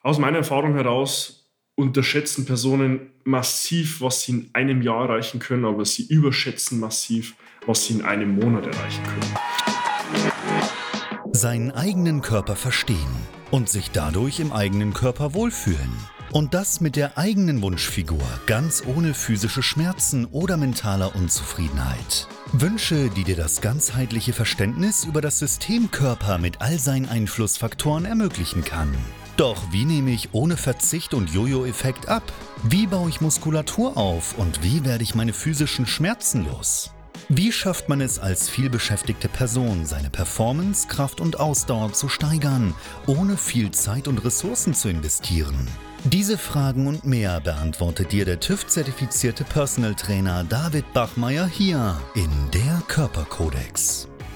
Aus meiner Erfahrung heraus unterschätzen Personen massiv, was sie in einem Jahr erreichen können, aber sie überschätzen massiv, was sie in einem Monat erreichen können. Seinen eigenen Körper verstehen und sich dadurch im eigenen Körper wohlfühlen. Und das mit der eigenen Wunschfigur, ganz ohne physische Schmerzen oder mentaler Unzufriedenheit. Wünsche, die dir das ganzheitliche Verständnis über das System Körper mit all seinen Einflussfaktoren ermöglichen kann. Doch wie nehme ich ohne Verzicht und Jojo-Effekt ab? Wie baue ich Muskulatur auf und wie werde ich meine physischen Schmerzen los? Wie schafft man es als vielbeschäftigte Person, seine Performance, Kraft und Ausdauer zu steigern, ohne viel Zeit und Ressourcen zu investieren? Diese Fragen und mehr beantwortet dir der TÜV-zertifizierte Personal Trainer David Bachmeier hier in der Körperkodex.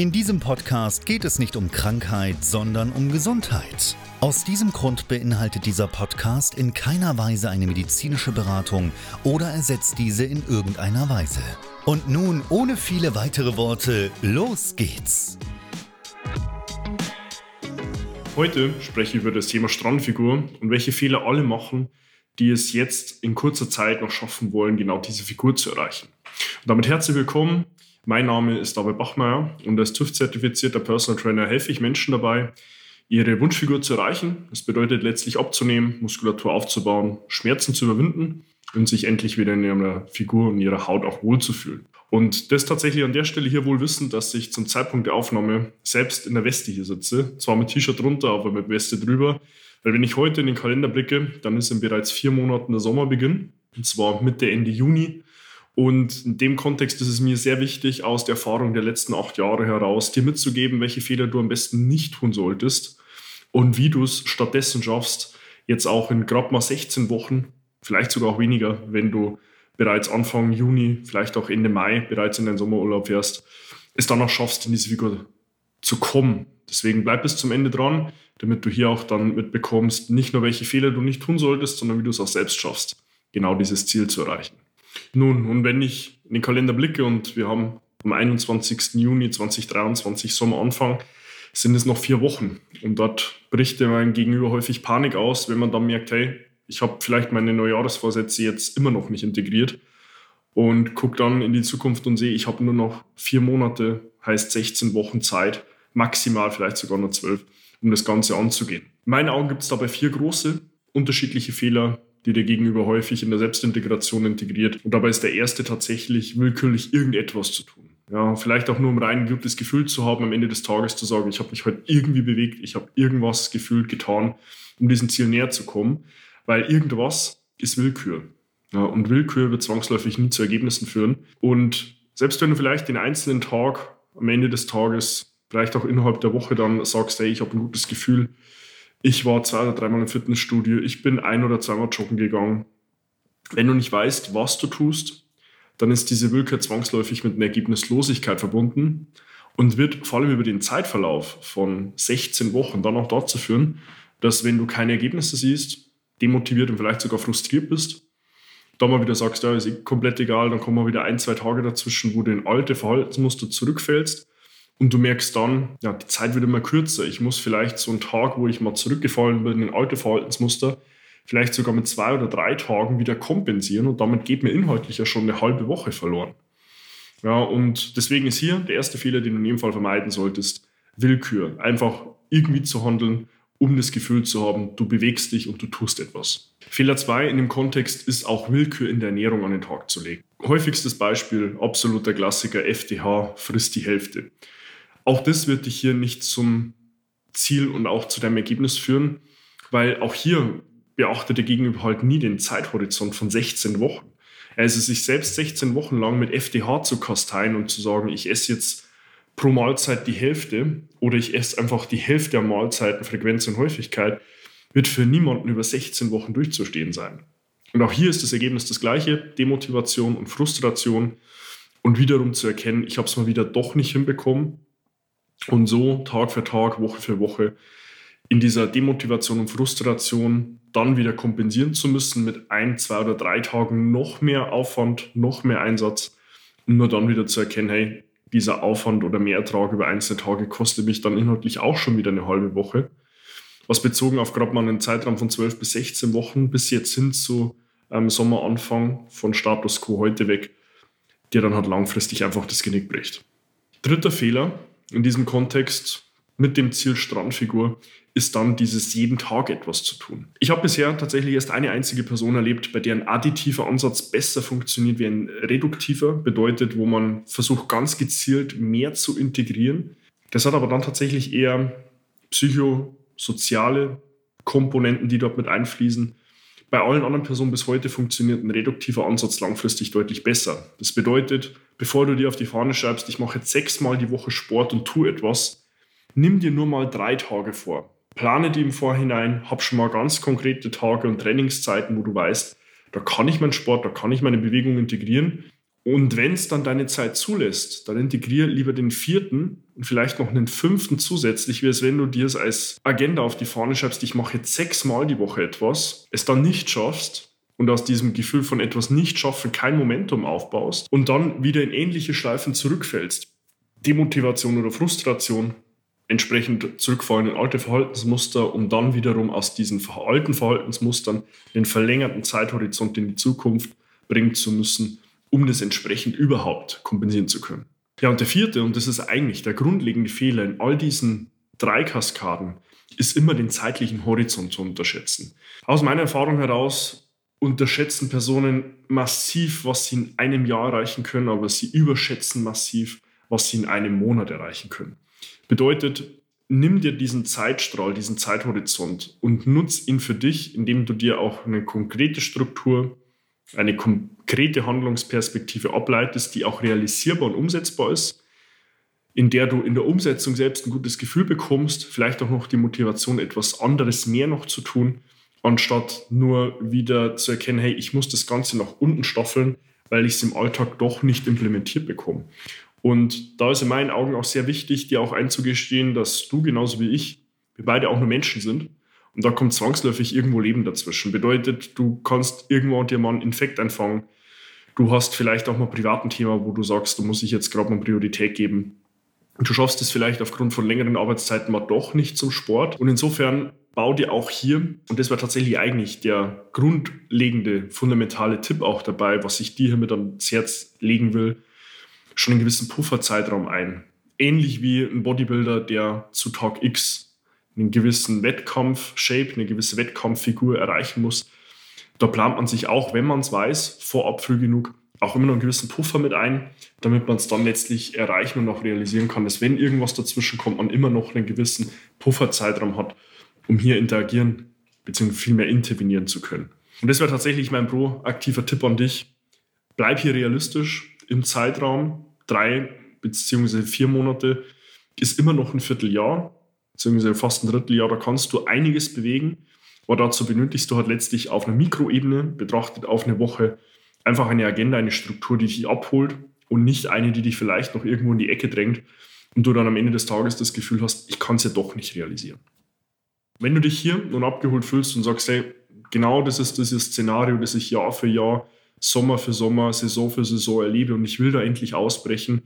In diesem Podcast geht es nicht um Krankheit, sondern um Gesundheit. Aus diesem Grund beinhaltet dieser Podcast in keiner Weise eine medizinische Beratung oder ersetzt diese in irgendeiner Weise. Und nun, ohne viele weitere Worte, los geht's! Heute spreche ich über das Thema Strandfigur und welche Fehler alle machen, die es jetzt in kurzer Zeit noch schaffen wollen, genau diese Figur zu erreichen. Und damit herzlich willkommen. Mein Name ist David Bachmeier und als TÜV-zertifizierter Personal Trainer helfe ich Menschen dabei, ihre Wunschfigur zu erreichen. Das bedeutet letztlich abzunehmen, Muskulatur aufzubauen, Schmerzen zu überwinden und sich endlich wieder in ihrer Figur und ihrer Haut auch wohlzufühlen. Und das tatsächlich an der Stelle hier wohl wissen, dass ich zum Zeitpunkt der Aufnahme selbst in der Weste hier sitze. Zwar mit T-Shirt drunter, aber mit Weste drüber. Weil wenn ich heute in den Kalender blicke, dann ist in bereits vier Monaten der Sommerbeginn. Und zwar Mitte, Ende Juni. Und in dem Kontext ist es mir sehr wichtig, aus der Erfahrung der letzten acht Jahre heraus dir mitzugeben, welche Fehler du am besten nicht tun solltest und wie du es stattdessen schaffst, jetzt auch in gerade mal 16 Wochen, vielleicht sogar auch weniger, wenn du bereits Anfang Juni, vielleicht auch Ende Mai bereits in deinen Sommerurlaub fährst, es dann auch schaffst, in diese Figur zu kommen. Deswegen bleib bis zum Ende dran, damit du hier auch dann mitbekommst, nicht nur welche Fehler du nicht tun solltest, sondern wie du es auch selbst schaffst, genau dieses Ziel zu erreichen. Nun, und wenn ich in den Kalender blicke und wir haben am 21. Juni 2023 Sommeranfang, sind es noch vier Wochen. Und dort bricht mein Gegenüber häufig Panik aus, wenn man dann merkt, hey, ich habe vielleicht meine Neujahresvorsätze jetzt immer noch nicht integriert und gucke dann in die Zukunft und sehe, ich habe nur noch vier Monate, heißt 16 Wochen Zeit, maximal vielleicht sogar nur zwölf, um das Ganze anzugehen. In meinen Augen gibt es dabei vier große unterschiedliche Fehler, die der Gegenüber häufig in der Selbstintegration integriert. Und dabei ist der erste tatsächlich willkürlich irgendetwas zu tun. Ja, vielleicht auch nur um rein ein gutes Gefühl zu haben, am Ende des Tages zu sagen, ich habe mich heute irgendwie bewegt, ich habe irgendwas gefühlt, getan, um diesem Ziel näher zu kommen, weil irgendwas ist Willkür. Ja, und Willkür wird zwangsläufig nie zu Ergebnissen führen. Und selbst wenn du vielleicht den einzelnen Tag am Ende des Tages, vielleicht auch innerhalb der Woche dann sagst, hey, ich habe ein gutes Gefühl, ich war zwei oder dreimal im Fitnessstudio, ich bin ein oder zweimal joggen gegangen. Wenn du nicht weißt, was du tust, dann ist diese Willkür zwangsläufig mit einer Ergebnislosigkeit verbunden und wird vor allem über den Zeitverlauf von 16 Wochen dann auch dazu führen, dass wenn du keine Ergebnisse siehst, demotiviert und vielleicht sogar frustriert bist, dann mal wieder sagst, ja, ist eh komplett egal, dann kommen mal wieder ein, zwei Tage dazwischen, wo du in alte Verhaltensmuster zurückfällst und du merkst dann, ja, die Zeit wird immer kürzer. Ich muss vielleicht so einen Tag, wo ich mal zurückgefallen bin in alte Verhaltensmuster, vielleicht sogar mit zwei oder drei Tagen wieder kompensieren und damit geht mir inhaltlich ja schon eine halbe Woche verloren. Ja, und deswegen ist hier der erste Fehler, den du in jedem Fall vermeiden solltest, Willkür. Einfach irgendwie zu handeln, um das Gefühl zu haben, du bewegst dich und du tust etwas. Fehler zwei in dem Kontext ist auch Willkür in der Ernährung an den Tag zu legen. Häufigstes Beispiel, absoluter Klassiker, FDH, frisst die Hälfte. Auch das wird dich hier nicht zum Ziel und auch zu deinem Ergebnis führen, weil auch hier beachtet der Gegenüber halt nie den Zeithorizont von 16 Wochen. Also sich selbst 16 Wochen lang mit FDH zu kasteien und zu sagen, ich esse jetzt pro Mahlzeit die Hälfte oder ich esse einfach die Hälfte der Mahlzeiten, Frequenz und Häufigkeit, wird für niemanden über 16 Wochen durchzustehen sein. Und auch hier ist das Ergebnis das gleiche, Demotivation und Frustration und wiederum zu erkennen, ich habe es mal wieder doch nicht hinbekommen und so Tag für Tag, Woche für Woche in dieser Demotivation und Frustration dann wieder kompensieren zu müssen mit ein, zwei oder drei Tagen noch mehr Aufwand, noch mehr Einsatz, um nur dann wieder zu erkennen, hey, dieser Aufwand oder Mehrertrag über einzelne Tage kostet mich dann inhaltlich auch schon wieder eine halbe Woche. Was bezogen auf gerade mal einen Zeitraum von 12 bis 16 Wochen bis jetzt hin zu ähm, Sommeranfang von Status quo heute weg, der dann halt langfristig einfach das Genick bricht. Dritter Fehler in diesem Kontext mit dem Ziel Strandfigur ist dann dieses jeden Tag etwas zu tun. Ich habe bisher tatsächlich erst eine einzige Person erlebt, bei der ein additiver Ansatz besser funktioniert wie ein reduktiver, bedeutet, wo man versucht ganz gezielt mehr zu integrieren. Das hat aber dann tatsächlich eher psychosoziale Komponenten, die dort mit einfließen. Bei allen anderen Personen bis heute funktioniert ein reduktiver Ansatz langfristig deutlich besser. Das bedeutet, bevor du dir auf die Fahne schreibst, ich mache jetzt sechsmal die Woche Sport und tue etwas, nimm dir nur mal drei Tage vor plane die im Vorhinein, hab schon mal ganz konkrete Tage und Trainingszeiten, wo du weißt, da kann ich meinen Sport, da kann ich meine Bewegung integrieren. Und wenn es dann deine Zeit zulässt, dann integriere lieber den vierten und vielleicht noch einen fünften zusätzlich, wie es wenn du dir es als Agenda auf die Fahne schreibst, ich mache jetzt sechsmal die Woche etwas, es dann nicht schaffst und aus diesem Gefühl von etwas nicht schaffen kein Momentum aufbaust und dann wieder in ähnliche Schleifen zurückfällst. Demotivation oder Frustration, entsprechend zurückfallen in alte Verhaltensmuster, um dann wiederum aus diesen alten Verhaltensmustern den verlängerten Zeithorizont in die Zukunft bringen zu müssen, um das entsprechend überhaupt kompensieren zu können. Ja, und der vierte, und das ist eigentlich der grundlegende Fehler in all diesen drei Kaskaden, ist immer den zeitlichen Horizont zu unterschätzen. Aus meiner Erfahrung heraus unterschätzen Personen massiv, was sie in einem Jahr erreichen können, aber sie überschätzen massiv, was sie in einem Monat erreichen können. Bedeutet, nimm dir diesen Zeitstrahl, diesen Zeithorizont und nutz ihn für dich, indem du dir auch eine konkrete Struktur, eine konkrete Handlungsperspektive ableitest, die auch realisierbar und umsetzbar ist, in der du in der Umsetzung selbst ein gutes Gefühl bekommst, vielleicht auch noch die Motivation, etwas anderes mehr noch zu tun, anstatt nur wieder zu erkennen, hey, ich muss das Ganze nach unten staffeln, weil ich es im Alltag doch nicht implementiert bekomme. Und da ist in meinen Augen auch sehr wichtig, dir auch einzugestehen, dass du genauso wie ich, wir beide auch nur Menschen sind. Und da kommt zwangsläufig irgendwo Leben dazwischen. Bedeutet, du kannst irgendwo dir mal einen Infekt einfangen. Du hast vielleicht auch mal privat ein Thema, wo du sagst, du musst ich jetzt gerade mal Priorität geben. Und du schaffst es vielleicht aufgrund von längeren Arbeitszeiten mal doch nicht zum Sport. Und insofern bau dir auch hier, und das war tatsächlich eigentlich der grundlegende, fundamentale Tipp auch dabei, was ich dir hiermit ans Herz legen will, schon einen gewissen Pufferzeitraum ein. Ähnlich wie ein Bodybuilder, der zu Tag X einen gewissen Wettkampf-Shape, eine gewisse Wettkampffigur erreichen muss. Da plant man sich auch, wenn man es weiß, vorab früh genug, auch immer noch einen gewissen Puffer mit ein, damit man es dann letztlich erreichen und auch realisieren kann, dass wenn irgendwas dazwischen kommt, man immer noch einen gewissen Pufferzeitraum hat, um hier interagieren bzw. viel mehr intervenieren zu können. Und das wäre tatsächlich mein proaktiver Tipp an dich. Bleib hier realistisch im Zeitraum, drei beziehungsweise vier Monate ist immer noch ein Vierteljahr, beziehungsweise fast ein Dritteljahr. Da kannst du einiges bewegen. Aber dazu benötigst du halt letztlich auf einer Mikroebene betrachtet auf eine Woche einfach eine Agenda, eine Struktur, die dich abholt und nicht eine, die dich vielleicht noch irgendwo in die Ecke drängt und du dann am Ende des Tages das Gefühl hast, ich kann es ja doch nicht realisieren. Wenn du dich hier nun abgeholt fühlst und sagst, hey, genau das ist dieses Szenario, das ich Jahr für Jahr Sommer für Sommer, Saison für Saison erlebe und ich will da endlich ausbrechen,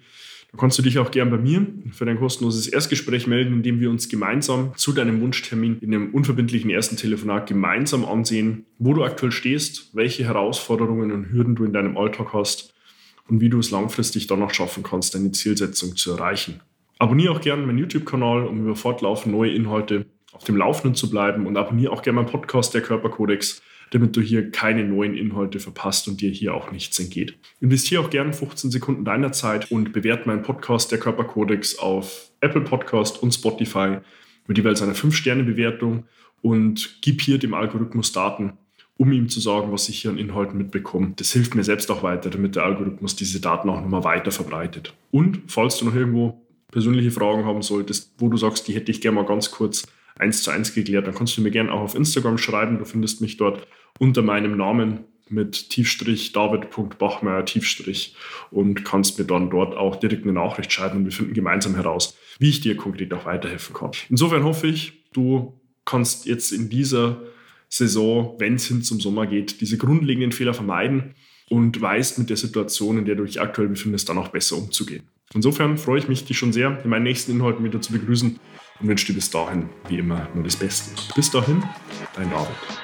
dann kannst du dich auch gern bei mir für dein kostenloses Erstgespräch melden, indem wir uns gemeinsam zu deinem Wunschtermin in einem unverbindlichen ersten Telefonat gemeinsam ansehen, wo du aktuell stehst, welche Herausforderungen und Hürden du in deinem Alltag hast und wie du es langfristig dann noch schaffen kannst, deine Zielsetzung zu erreichen. Abonniere auch gerne meinen YouTube-Kanal, um über fortlaufend neue Inhalte auf dem Laufenden zu bleiben und abonniere auch gerne meinen Podcast, der Körperkodex damit du hier keine neuen Inhalte verpasst und dir hier auch nichts entgeht. Investiere auch gerne 15 Sekunden deiner Zeit und bewerte meinen Podcast Der Körperkodex auf Apple Podcast und Spotify mit jeweils einer 5-Sterne-Bewertung und gib hier dem Algorithmus Daten, um ihm zu sagen, was ich hier an Inhalten mitbekomme. Das hilft mir selbst auch weiter, damit der Algorithmus diese Daten auch nochmal weiter verbreitet. Und falls du noch irgendwo persönliche Fragen haben solltest, wo du sagst, die hätte ich gerne mal ganz kurz eins zu eins geklärt, dann kannst du mir gerne auch auf Instagram schreiben. Du findest mich dort unter meinem Namen mit Tiefstrich David.bachmeier Tiefstrich und kannst mir dann dort auch direkt eine Nachricht schreiben und wir finden gemeinsam heraus, wie ich dir konkret auch weiterhelfen kann. Insofern hoffe ich, du kannst jetzt in dieser Saison, wenn es hin zum Sommer geht, diese grundlegenden Fehler vermeiden und weißt mit der Situation, in der du dich aktuell befindest, dann auch besser umzugehen. Insofern freue ich mich, dich schon sehr in meinen nächsten Inhalten wieder zu begrüßen und wünsche dir bis dahin, wie immer, nur das Beste. Bis dahin, dein David.